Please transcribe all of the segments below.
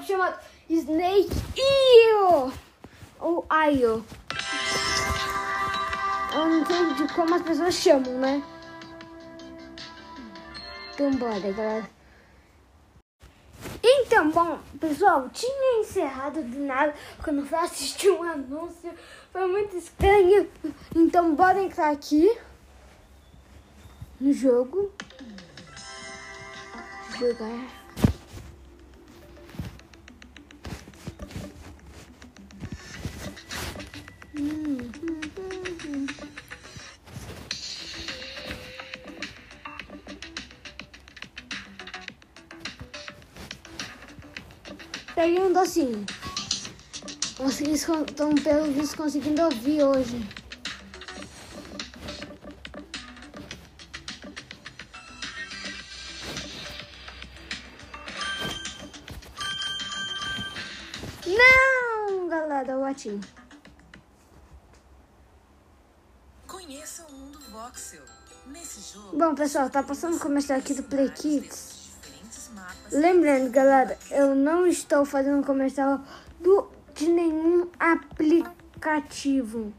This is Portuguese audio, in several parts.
golpe chamado Snake Eel. Ou Io. Eu não de como as pessoas chamam, né? Então bora, galera. Então, bom, pessoal, tinha encerrado do nada quando fui assistir um anúncio. Foi muito estranho. Então, bora entrar aqui no jogo. Jogar. Pegando assim. Vocês estão pelo visto conseguindo ouvir hoje. Atinho. Conheça o mundo voxel. Nesse jogo. Bom, pessoal, tá passando o comercial aqui do Play Kids. Lembrando, galera, eu não estou fazendo comercial do, de nenhum aplicativo.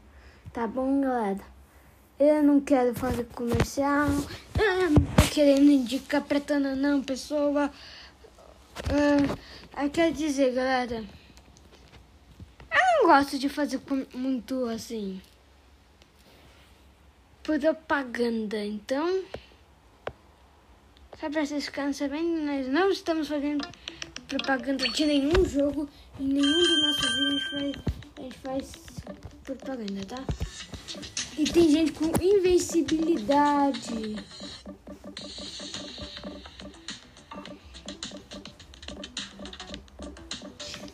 Tá bom, galera? Eu não quero fazer comercial. Eu não tô querendo indicar pra tanta não, pessoa. Uh, quer dizer, galera. Não gosto de fazer muito assim. Propaganda, então. Só pra vocês ficarem sabendo, nós não estamos fazendo propaganda de nenhum jogo. Em nenhum dos nossos vídeos faz, a gente faz propaganda, tá? E tem gente com invencibilidade.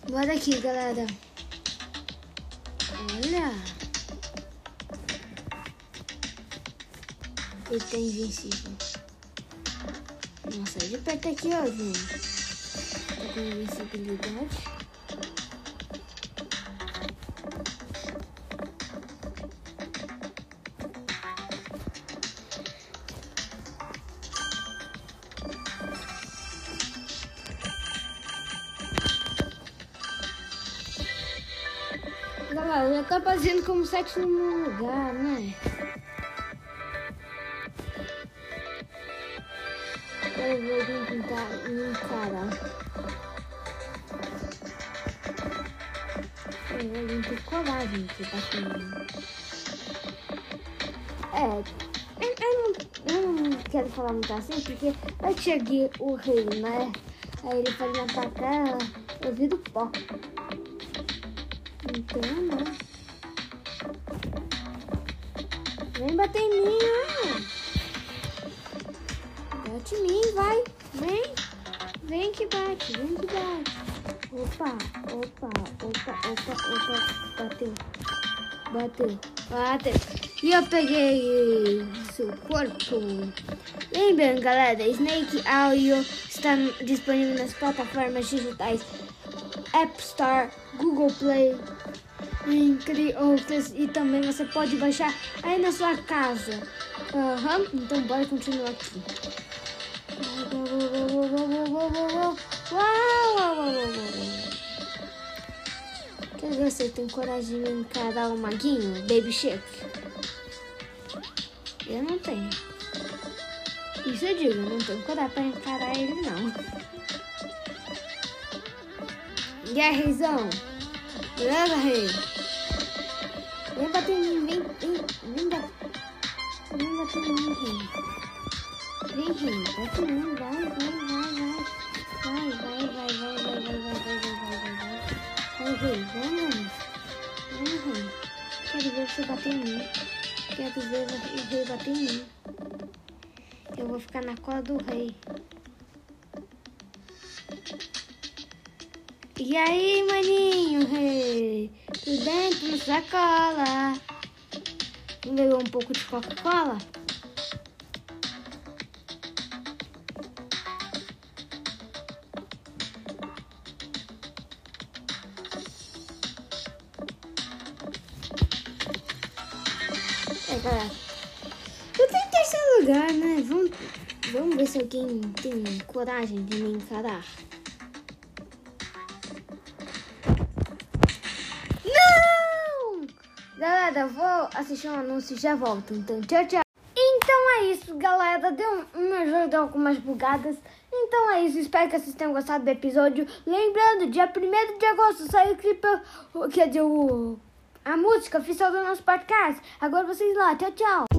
Bora aqui, galera. Olha. Ele tá invencível. Nossa, de perto aqui, ó, gente. Tá com invencibilidade. Galera, já tá fazendo como sétimo lugar, né? Eu vou tentar me encarar. Eu vou ter coragem de bater É, eu, eu, não, eu não quero falar muito assim, porque eu cheguei o rei, né? Aí ele foi me atacar, eu vi do pó. Então, né? Vem bater em mim, não. Bate em mim, vai. Vem. Vem que bate, vem que bate. Opa, opa, opa, opa, opa. Bateu. Bateu. Bateu. E eu peguei seu corpo. Lembrando, galera, Snake Audio está disponível nas plataformas digitais App Store, Google Play, entre outras. E também você pode baixar aí na sua casa. Uhum. Então bora continuar aqui. Quer ver você tem coragem de encarar o maguinho, Baby Shark? Eu não tenho. Isso eu digo, eu não tenho coragem pra encarar ele não. E? Beleza, Rei? Vem bater em mim, vem, vem, vem bater. Vem bater em mim, Rei. Vem, Rei, bate em mim, vai, vai, vai, vai. Vai, vai, vai, vai, vai, vai, vai, vai, vai, vai, vai, vai. Vai, Rei, vamos. Vamos, Rei. Quero ver você bater em mim. Quero ver o Rei bater em mim. Eu vou ficar na cola do Rei. E aí, maninho? Tudo bem? Tudo na sua cola? Bebeu um pouco de Coca-Cola? É, galera. Eu tô em terceiro lugar, né? Vamos, vamos ver se alguém tem coragem de me encarar. Vou assistir um anúncio e já volto. Então, tchau, tchau. Então é isso, galera. Deu um jogo deu algumas bugadas. Então é isso. Espero que vocês tenham gostado do episódio. Lembrando, dia 1 de agosto saiu o clipe. Quer dizer, o, a música oficial do nosso podcast. Agora vocês lá. Tchau, tchau.